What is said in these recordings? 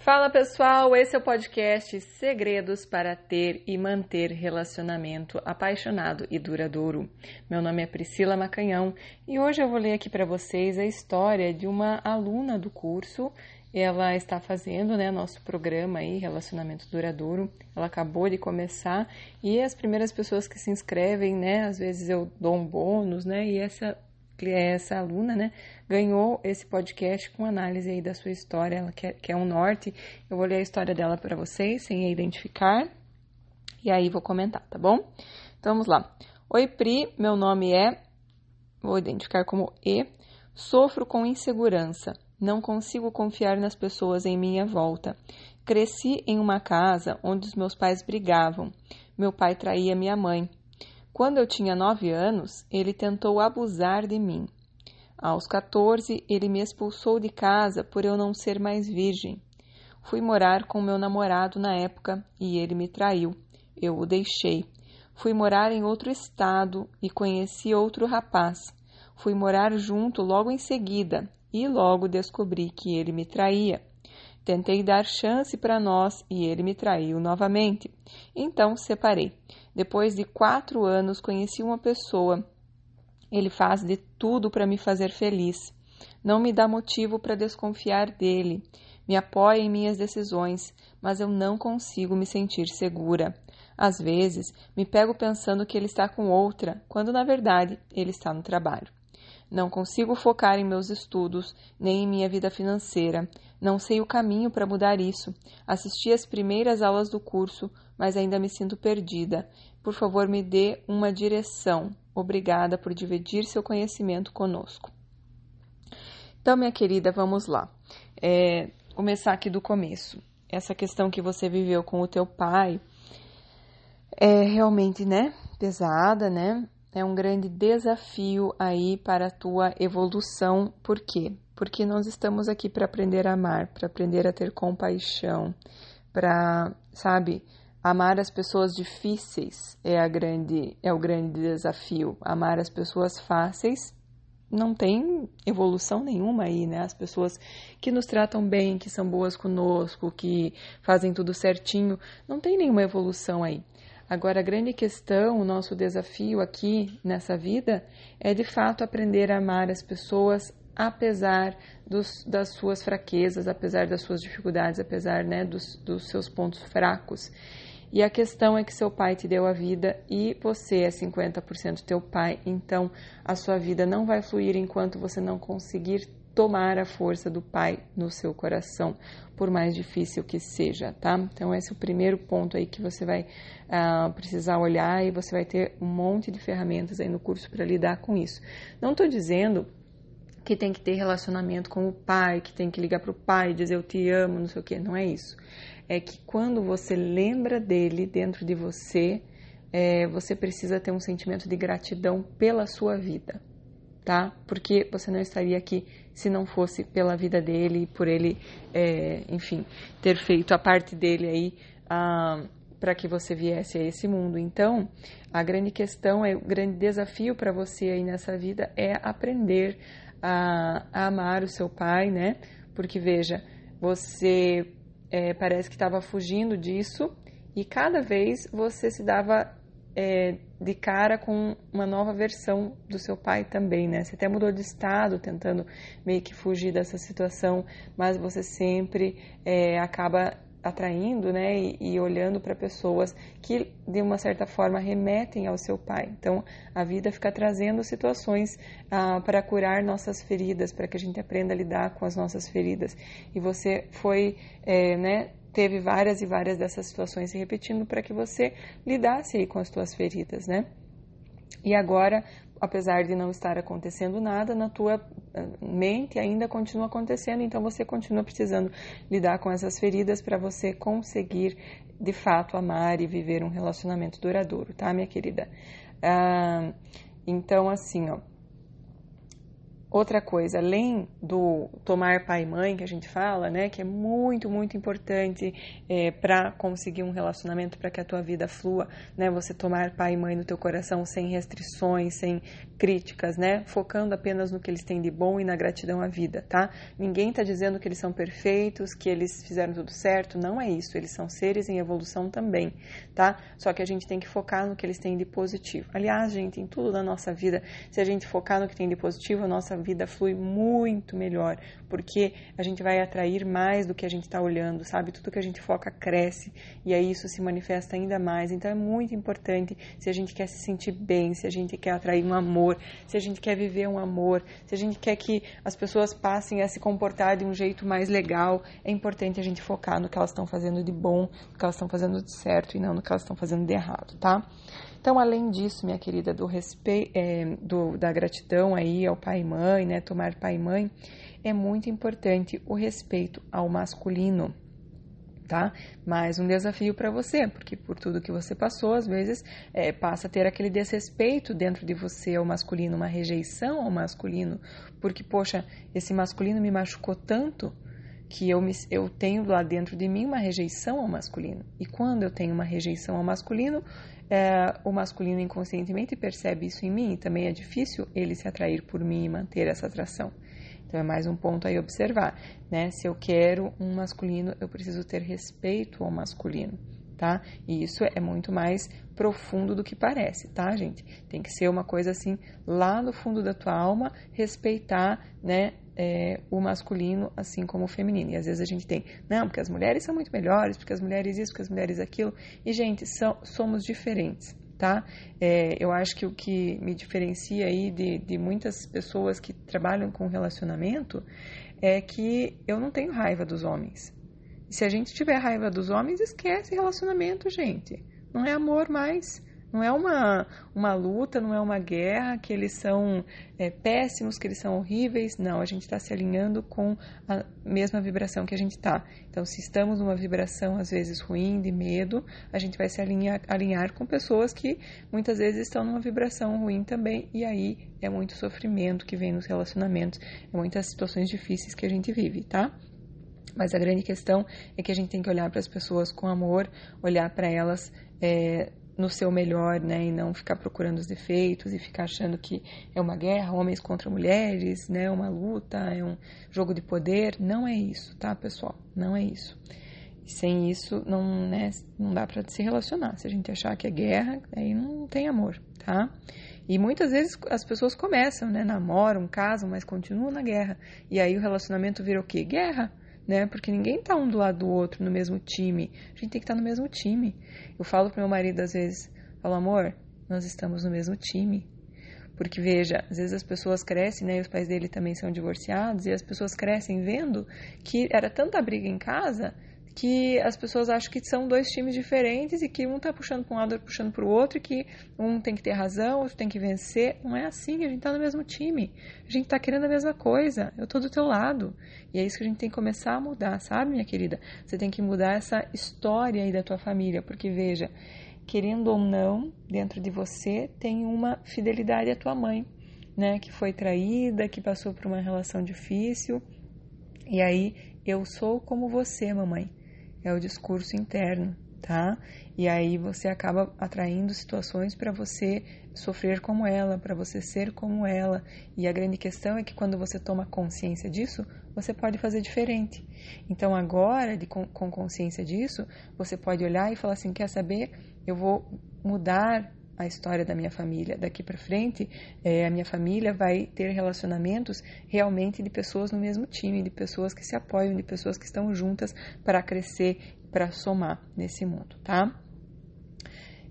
Fala pessoal, esse é o podcast Segredos para ter e manter relacionamento apaixonado e duradouro. Meu nome é Priscila Macanhão e hoje eu vou ler aqui para vocês a história de uma aluna do curso. Ela está fazendo, né, nosso programa aí, Relacionamento Duradouro. Ela acabou de começar e as primeiras pessoas que se inscrevem, né, às vezes eu dou um bônus, né, e essa essa aluna, né, ganhou esse podcast com análise aí da sua história, ela quer, quer um norte. Eu vou ler a história dela para vocês, sem identificar, e aí vou comentar, tá bom? Então vamos lá. Oi, Pri, meu nome é, vou identificar como E, sofro com insegurança, não consigo confiar nas pessoas em minha volta. Cresci em uma casa onde os meus pais brigavam. Meu pai traía minha mãe. Quando eu tinha nove anos, ele tentou abusar de mim. Aos 14, ele me expulsou de casa por eu não ser mais virgem. Fui morar com meu namorado na época e ele me traiu. Eu o deixei. Fui morar em outro estado e conheci outro rapaz. Fui morar junto logo em seguida e logo descobri que ele me traía. Tentei dar chance para nós e ele me traiu novamente. Então separei. Depois de quatro anos, conheci uma pessoa. Ele faz de tudo para me fazer feliz. Não me dá motivo para desconfiar dele. Me apoia em minhas decisões, mas eu não consigo me sentir segura. Às vezes, me pego pensando que ele está com outra, quando na verdade ele está no trabalho. Não consigo focar em meus estudos, nem em minha vida financeira. Não sei o caminho para mudar isso. Assisti às primeiras aulas do curso, mas ainda me sinto perdida. Por favor, me dê uma direção. Obrigada por dividir seu conhecimento conosco. Então, minha querida, vamos lá. É, começar aqui do começo. Essa questão que você viveu com o teu pai é realmente, né, pesada, né? É um grande desafio aí para a tua evolução. Por quê? Porque nós estamos aqui para aprender a amar, para aprender a ter compaixão, para, sabe, Amar as pessoas difíceis é, a grande, é o grande desafio. Amar as pessoas fáceis não tem evolução nenhuma aí, né? As pessoas que nos tratam bem, que são boas conosco, que fazem tudo certinho, não tem nenhuma evolução aí. Agora, a grande questão, o nosso desafio aqui nessa vida é de fato aprender a amar as pessoas apesar dos, das suas fraquezas, apesar das suas dificuldades, apesar né, dos, dos seus pontos fracos. E a questão é que seu pai te deu a vida e você é 50% teu pai, então a sua vida não vai fluir enquanto você não conseguir tomar a força do pai no seu coração, por mais difícil que seja, tá? Então esse é o primeiro ponto aí que você vai uh, precisar olhar e você vai ter um monte de ferramentas aí no curso para lidar com isso. Não estou dizendo que tem que ter relacionamento com o pai, que tem que ligar para o pai, dizer eu te amo, não sei o que, não é isso é que quando você lembra dele dentro de você, é, você precisa ter um sentimento de gratidão pela sua vida, tá? Porque você não estaria aqui se não fosse pela vida dele, por ele, é, enfim, ter feito a parte dele aí ah, para que você viesse a esse mundo. Então, a grande questão, é o grande desafio para você aí nessa vida é aprender a, a amar o seu pai, né? Porque veja, você é, parece que estava fugindo disso e cada vez você se dava é, de cara com uma nova versão do seu pai também, né? Você até mudou de estado, tentando meio que fugir dessa situação, mas você sempre é, acaba atraindo, né, e, e olhando para pessoas que de uma certa forma remetem ao seu pai. Então, a vida fica trazendo situações ah, para curar nossas feridas, para que a gente aprenda a lidar com as nossas feridas. E você foi, é, né, teve várias e várias dessas situações se repetindo para que você lidasse aí com as suas feridas, né? E agora apesar de não estar acontecendo nada, na tua eh, mente ainda continua acontecendo, então você continua precisando lidar com essas feridas para você conseguir de fato amar e viver um relacionamento duradouro, tá, minha querida? Ah, então, assim, ó, Outra coisa, além do tomar pai e mãe que a gente fala, né, que é muito, muito importante é, para conseguir um relacionamento, para que a tua vida flua, né, você tomar pai e mãe no teu coração sem restrições, sem críticas, né, focando apenas no que eles têm de bom e na gratidão à vida, tá? Ninguém está dizendo que eles são perfeitos, que eles fizeram tudo certo, não é isso. Eles são seres em evolução também, tá? Só que a gente tem que focar no que eles têm de positivo. Aliás, gente, em tudo na nossa vida, se a gente focar no que tem de positivo, a nossa vida flui muito melhor, porque a gente vai atrair mais do que a gente está olhando, sabe? Tudo que a gente foca cresce e aí isso se manifesta ainda mais. Então é muito importante se a gente quer se sentir bem, se a gente quer atrair um amor, se a gente quer viver um amor, se a gente quer que as pessoas passem a se comportar de um jeito mais legal, é importante a gente focar no que elas estão fazendo de bom, no que elas estão fazendo de certo e não no que elas estão fazendo de errado, tá? Então, além disso, minha querida, do respeito, é, do, da gratidão aí ao pai e mãe, né, tomar pai e mãe, é muito importante o respeito ao masculino, tá? Mais um desafio para você, porque por tudo que você passou, às vezes é, passa a ter aquele desrespeito dentro de você ao masculino, uma rejeição ao masculino, porque, poxa, esse masculino me machucou tanto que eu, me, eu tenho lá dentro de mim uma rejeição ao masculino. E quando eu tenho uma rejeição ao masculino, é, o masculino inconscientemente percebe isso em mim e também é difícil ele se atrair por mim e manter essa atração. Então é mais um ponto aí observar, né? Se eu quero um masculino, eu preciso ter respeito ao masculino, tá? E isso é muito mais profundo do que parece, tá, gente? Tem que ser uma coisa assim lá no fundo da tua alma, respeitar, né? É, o masculino assim como o feminino. E às vezes a gente tem, não, porque as mulheres são muito melhores, porque as mulheres isso, porque as mulheres aquilo. E, gente, são, somos diferentes, tá? É, eu acho que o que me diferencia aí de, de muitas pessoas que trabalham com relacionamento é que eu não tenho raiva dos homens. E se a gente tiver raiva dos homens, esquece relacionamento, gente. Não é amor mais. Não é uma, uma luta, não é uma guerra, que eles são é, péssimos, que eles são horríveis. Não, a gente está se alinhando com a mesma vibração que a gente está. Então, se estamos numa vibração, às vezes, ruim, de medo, a gente vai se alinhar, alinhar com pessoas que muitas vezes estão numa vibração ruim também. E aí é muito sofrimento que vem nos relacionamentos, é muitas situações difíceis que a gente vive, tá? Mas a grande questão é que a gente tem que olhar para as pessoas com amor, olhar para elas é, no seu melhor, né, e não ficar procurando os defeitos e ficar achando que é uma guerra, homens contra mulheres, né, uma luta, é um jogo de poder. Não é isso, tá, pessoal? Não é isso. E sem isso, não, né, não dá para se relacionar. Se a gente achar que é guerra, aí não tem amor, tá? E muitas vezes as pessoas começam, né, namoram, casam, mas continuam na guerra. E aí o relacionamento vira o quê? Guerra né? Porque ninguém tá um do lado do outro no mesmo time. A gente tem que estar tá no mesmo time. Eu falo pro meu marido às vezes, falo, amor, nós estamos no mesmo time. Porque veja, às vezes as pessoas crescem, né? E os pais dele também são divorciados e as pessoas crescem vendo que era tanta briga em casa que as pessoas acham que são dois times diferentes e que um tá puxando para um lado, outro puxando para o outro, e que um tem que ter razão, outro tem que vencer. Não é assim, a gente tá no mesmo time. A gente tá querendo a mesma coisa. Eu tô do teu lado. E é isso que a gente tem que começar a mudar, sabe, minha querida? Você tem que mudar essa história aí da tua família, porque veja, querendo ou não, dentro de você tem uma fidelidade à tua mãe, né, que foi traída, que passou por uma relação difícil. E aí, eu sou como você, mamãe é o discurso interno, tá? E aí você acaba atraindo situações para você sofrer como ela, para você ser como ela. E a grande questão é que quando você toma consciência disso, você pode fazer diferente. Então agora, de, com, com consciência disso, você pode olhar e falar assim: quer saber? Eu vou mudar a história da minha família. Daqui para frente, é, a minha família vai ter relacionamentos realmente de pessoas no mesmo time, de pessoas que se apoiam, de pessoas que estão juntas para crescer, para somar nesse mundo, tá?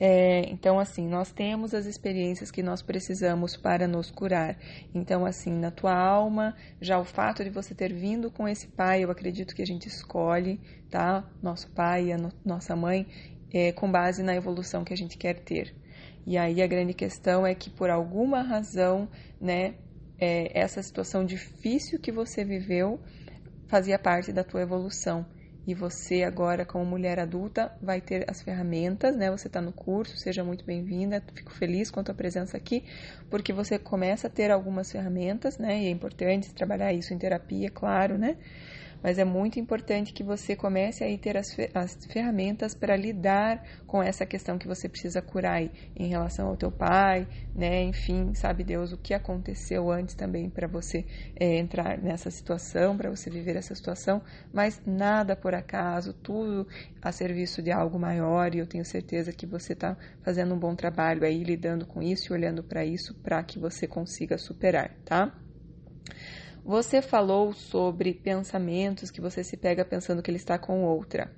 É, então, assim, nós temos as experiências que nós precisamos para nos curar. Então, assim, na tua alma, já o fato de você ter vindo com esse pai, eu acredito que a gente escolhe, tá? Nosso pai, a no, nossa mãe, é, com base na evolução que a gente quer ter. E aí a grande questão é que por alguma razão, né, é, essa situação difícil que você viveu fazia parte da tua evolução. e você agora como mulher adulta vai ter as ferramentas, né? Você está no curso, seja muito bem-vinda. Fico feliz com a tua presença aqui, porque você começa a ter algumas ferramentas, né? E é importante trabalhar isso em terapia, claro, né? Mas é muito importante que você comece a ter as, as ferramentas para lidar com essa questão que você precisa curar aí, em relação ao teu pai, né? Enfim, sabe Deus o que aconteceu antes também para você é, entrar nessa situação, para você viver essa situação, mas nada por acaso, tudo a serviço de algo maior e eu tenho certeza que você está fazendo um bom trabalho aí lidando com isso e olhando para isso para que você consiga superar, tá? Você falou sobre pensamentos que você se pega pensando que ele está com outra.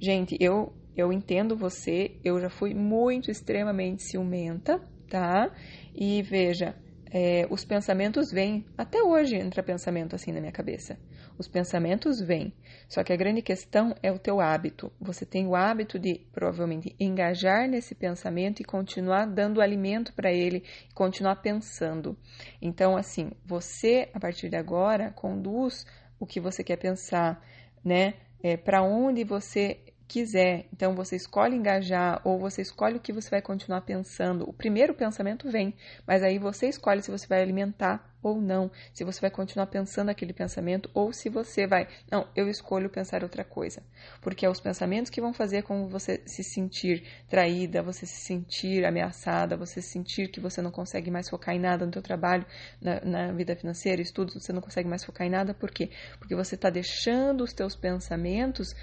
Gente, eu eu entendo você, eu já fui muito extremamente ciumenta, tá? E veja, é, os pensamentos vêm. Até hoje entra pensamento assim na minha cabeça. Os pensamentos vêm. Só que a grande questão é o teu hábito. Você tem o hábito de provavelmente engajar nesse pensamento e continuar dando alimento para ele, continuar pensando. Então, assim, você a partir de agora conduz o que você quer pensar, né? É, para onde você quiser. Então você escolhe engajar ou você escolhe o que você vai continuar pensando. O primeiro pensamento vem, mas aí você escolhe se você vai alimentar ou não, se você vai continuar pensando aquele pensamento ou se você vai, não, eu escolho pensar outra coisa. Porque é os pensamentos que vão fazer com você se sentir traída, você se sentir ameaçada, você sentir que você não consegue mais focar em nada no seu trabalho, na, na vida financeira, estudos, você não consegue mais focar em nada, por quê? Porque você está deixando os teus pensamentos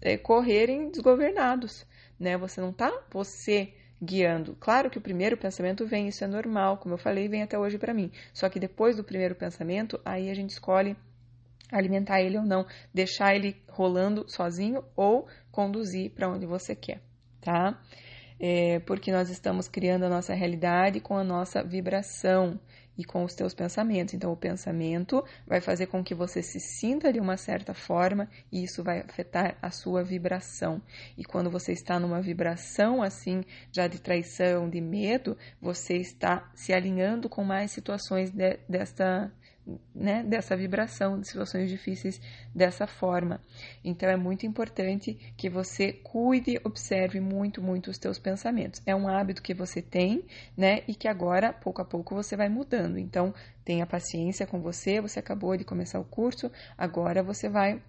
é, correrem desgovernados, né? Você não está você guiando. Claro que o primeiro pensamento vem, isso é normal, como eu falei, vem até hoje para mim. Só que depois do primeiro pensamento, aí a gente escolhe alimentar ele ou não, deixar ele rolando sozinho ou conduzir para onde você quer, tá? É, porque nós estamos criando a nossa realidade com a nossa vibração e com os teus pensamentos. Então, o pensamento vai fazer com que você se sinta de uma certa forma e isso vai afetar a sua vibração. E quando você está numa vibração assim, já de traição, de medo, você está se alinhando com mais situações de, desta né, dessa vibração, de situações difíceis dessa forma. Então é muito importante que você cuide, observe muito, muito os teus pensamentos. É um hábito que você tem, né, e que agora, pouco a pouco, você vai mudando. Então tenha paciência com você, você acabou de começar o curso, agora você vai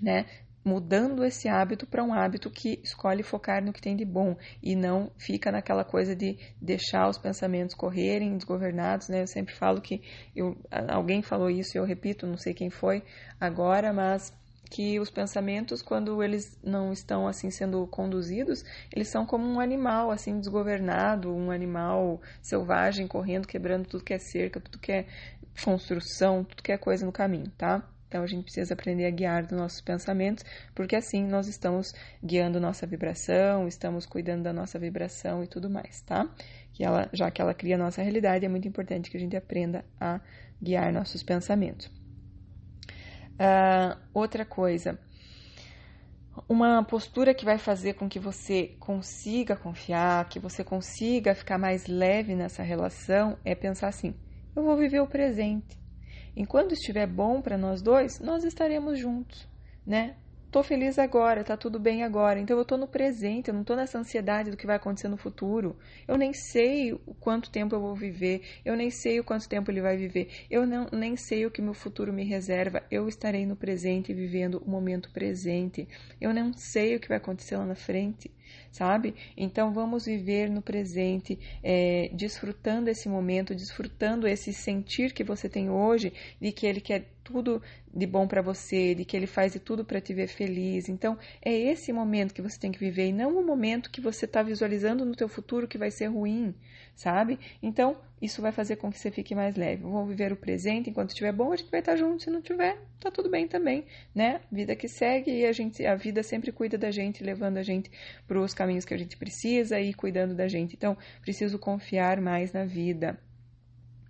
né, mudando esse hábito para um hábito que escolhe focar no que tem de bom e não fica naquela coisa de deixar os pensamentos correrem desgovernados, né? Eu sempre falo que eu, alguém falou isso e eu repito, não sei quem foi agora, mas que os pensamentos, quando eles não estão assim sendo conduzidos, eles são como um animal assim desgovernado, um animal selvagem correndo, quebrando tudo que é cerca, tudo que é construção, tudo que é coisa no caminho, tá? Então a gente precisa aprender a guiar os nossos pensamentos, porque assim nós estamos guiando nossa vibração, estamos cuidando da nossa vibração e tudo mais, tá? Que ela, já que ela cria a nossa realidade, é muito importante que a gente aprenda a guiar nossos pensamentos. Uh, outra coisa, uma postura que vai fazer com que você consiga confiar, que você consiga ficar mais leve nessa relação, é pensar assim: eu vou viver o presente. Enquanto estiver bom para nós dois, nós estaremos juntos, né? Tô feliz agora, tá tudo bem agora. Então eu tô no presente, eu não tô nessa ansiedade do que vai acontecer no futuro. Eu nem sei o quanto tempo eu vou viver, eu nem sei o quanto tempo ele vai viver. Eu não, nem sei o que meu futuro me reserva. Eu estarei no presente vivendo o momento presente. Eu não sei o que vai acontecer lá na frente sabe? Então vamos viver no presente, é, desfrutando esse momento, desfrutando esse sentir que você tem hoje, de que Ele quer tudo de bom para você, de que Ele faz de tudo para te ver feliz. Então é esse momento que você tem que viver e não o momento que você está visualizando no teu futuro que vai ser ruim, sabe? Então isso vai fazer com que você fique mais leve. Vamos viver o presente, enquanto estiver bom, a gente vai estar junto, se não tiver, tá tudo bem também, né? Vida que segue e a gente, a vida sempre cuida da gente, levando a gente para os caminhos que a gente precisa e cuidando da gente. Então, preciso confiar mais na vida,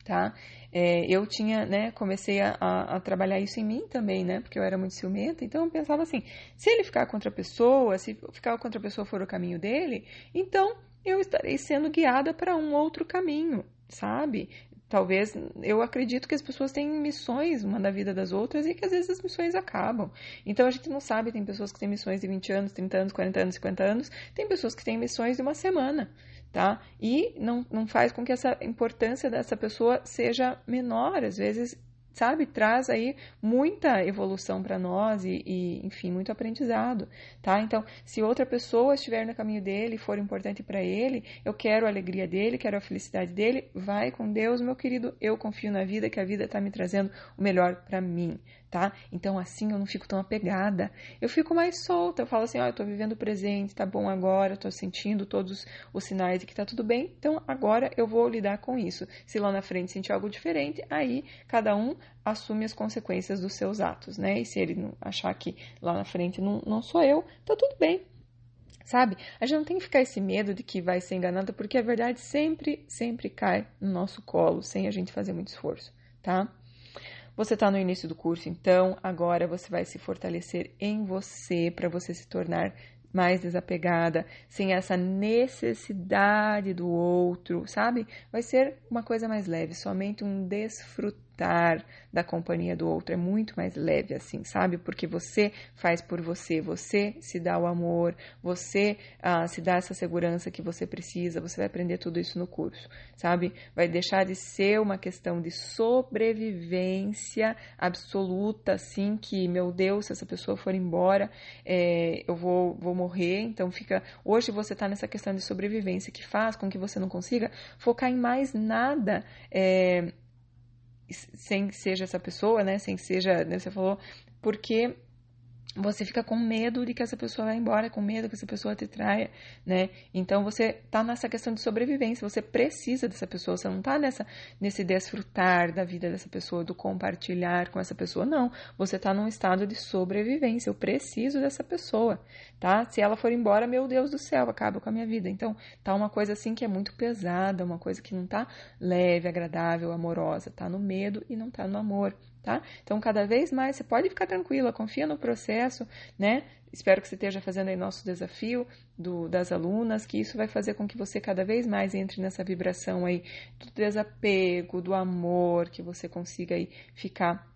tá? É, eu tinha, né, comecei a, a, trabalhar isso em mim também, né, porque eu era muito ciumenta, então eu pensava assim, se ele ficar contra a pessoa, se ficar contra a pessoa for o caminho dele, então eu estarei sendo guiada para um outro caminho, sabe? Talvez eu acredito que as pessoas têm missões uma da vida das outras e que às vezes as missões acabam. Então a gente não sabe, tem pessoas que têm missões de 20 anos, 30 anos, 40 anos, 50 anos, tem pessoas que têm missões de uma semana, tá? E não, não faz com que essa importância dessa pessoa seja menor, às vezes sabe, traz aí muita evolução para nós e, e, enfim, muito aprendizado, tá? Então, se outra pessoa estiver no caminho dele, for importante para ele, eu quero a alegria dele, quero a felicidade dele, vai com Deus, meu querido, eu confio na vida, que a vida está me trazendo o melhor para mim, tá? Então assim eu não fico tão apegada. Eu fico mais solta, eu falo assim, ó, oh, eu tô vivendo o presente, tá bom agora, tô sentindo todos os sinais de que tá tudo bem, então agora eu vou lidar com isso. Se lá na frente sentir algo diferente, aí cada um assume as consequências dos seus atos, né? E se ele achar que lá na frente não, não sou eu, tá tudo bem, sabe? A gente não tem que ficar esse medo de que vai ser enganada, porque a verdade sempre, sempre cai no nosso colo, sem a gente fazer muito esforço, tá? Você está no início do curso, então agora você vai se fortalecer em você para você se tornar mais desapegada, sem essa necessidade do outro, sabe? Vai ser uma coisa mais leve, somente um desfrutar desfrutar da companhia do outro. É muito mais leve assim, sabe? Porque você faz por você, você se dá o amor, você ah, se dá essa segurança que você precisa. Você vai aprender tudo isso no curso, sabe? Vai deixar de ser uma questão de sobrevivência absoluta, assim, que, meu Deus, se essa pessoa for embora, é, eu vou, vou morrer. Então, fica. Hoje você está nessa questão de sobrevivência que faz com que você não consiga focar em mais nada. É, sem que seja essa pessoa, né? Sem que seja, né, você falou, porque você fica com medo de que essa pessoa vá embora, com medo que essa pessoa te traia, né? Então você tá nessa questão de sobrevivência, você precisa dessa pessoa, você não tá nessa nesse desfrutar da vida dessa pessoa, do compartilhar com essa pessoa, não. Você tá num estado de sobrevivência, eu preciso dessa pessoa, tá? Se ela for embora, meu Deus do céu, acaba com a minha vida. Então, tá uma coisa assim que é muito pesada, uma coisa que não tá leve, agradável, amorosa, tá no medo e não tá no amor tá? Então, cada vez mais, você pode ficar tranquila, confia no processo, né? Espero que você esteja fazendo aí nosso desafio do, das alunas, que isso vai fazer com que você cada vez mais entre nessa vibração aí do desapego, do amor, que você consiga aí ficar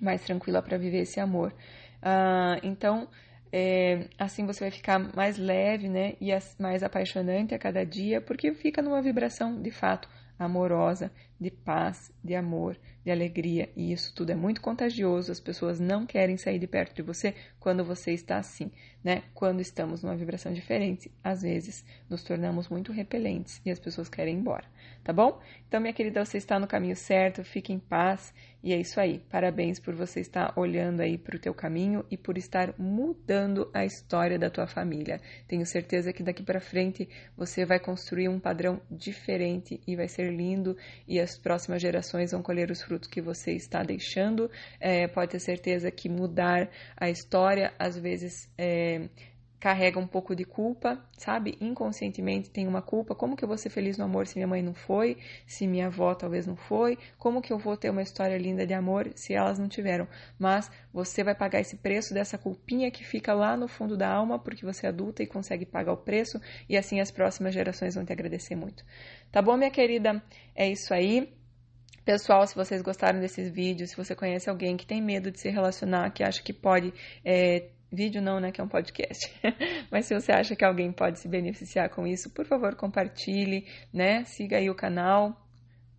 mais tranquila para viver esse amor. Ah, então, é, assim você vai ficar mais leve, né? E mais apaixonante a cada dia, porque fica numa vibração de fato amorosa, de paz, de amor, de alegria. E isso tudo é muito contagioso. As pessoas não querem sair de perto de você quando você está assim, né? Quando estamos numa vibração diferente, às vezes nos tornamos muito repelentes e as pessoas querem ir embora, tá bom? Então, minha querida, você está no caminho certo, fique em paz e é isso aí. Parabéns por você estar olhando aí para o teu caminho e por estar mudando a história da tua família. Tenho certeza que daqui para frente você vai construir um padrão diferente e vai ser lindo e as próximas vão colher os frutos que você está deixando. É, pode ter certeza que mudar a história às vezes é, carrega um pouco de culpa, sabe? Inconscientemente tem uma culpa. Como que eu vou ser feliz no amor se minha mãe não foi? Se minha avó talvez não foi? Como que eu vou ter uma história linda de amor se elas não tiveram? Mas você vai pagar esse preço dessa culpinha que fica lá no fundo da alma porque você é adulta e consegue pagar o preço e assim as próximas gerações vão te agradecer muito. Tá bom, minha querida? É isso aí. Pessoal, se vocês gostaram desses vídeos, se você conhece alguém que tem medo de se relacionar, que acha que pode é, Vídeo não, né? Que é um podcast. Mas se você acha que alguém pode se beneficiar com isso, por favor, compartilhe, né? Siga aí o canal,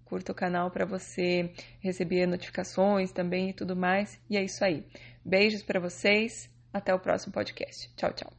curta o canal para você receber notificações também e tudo mais. E é isso aí. Beijos para vocês. Até o próximo podcast. Tchau, tchau.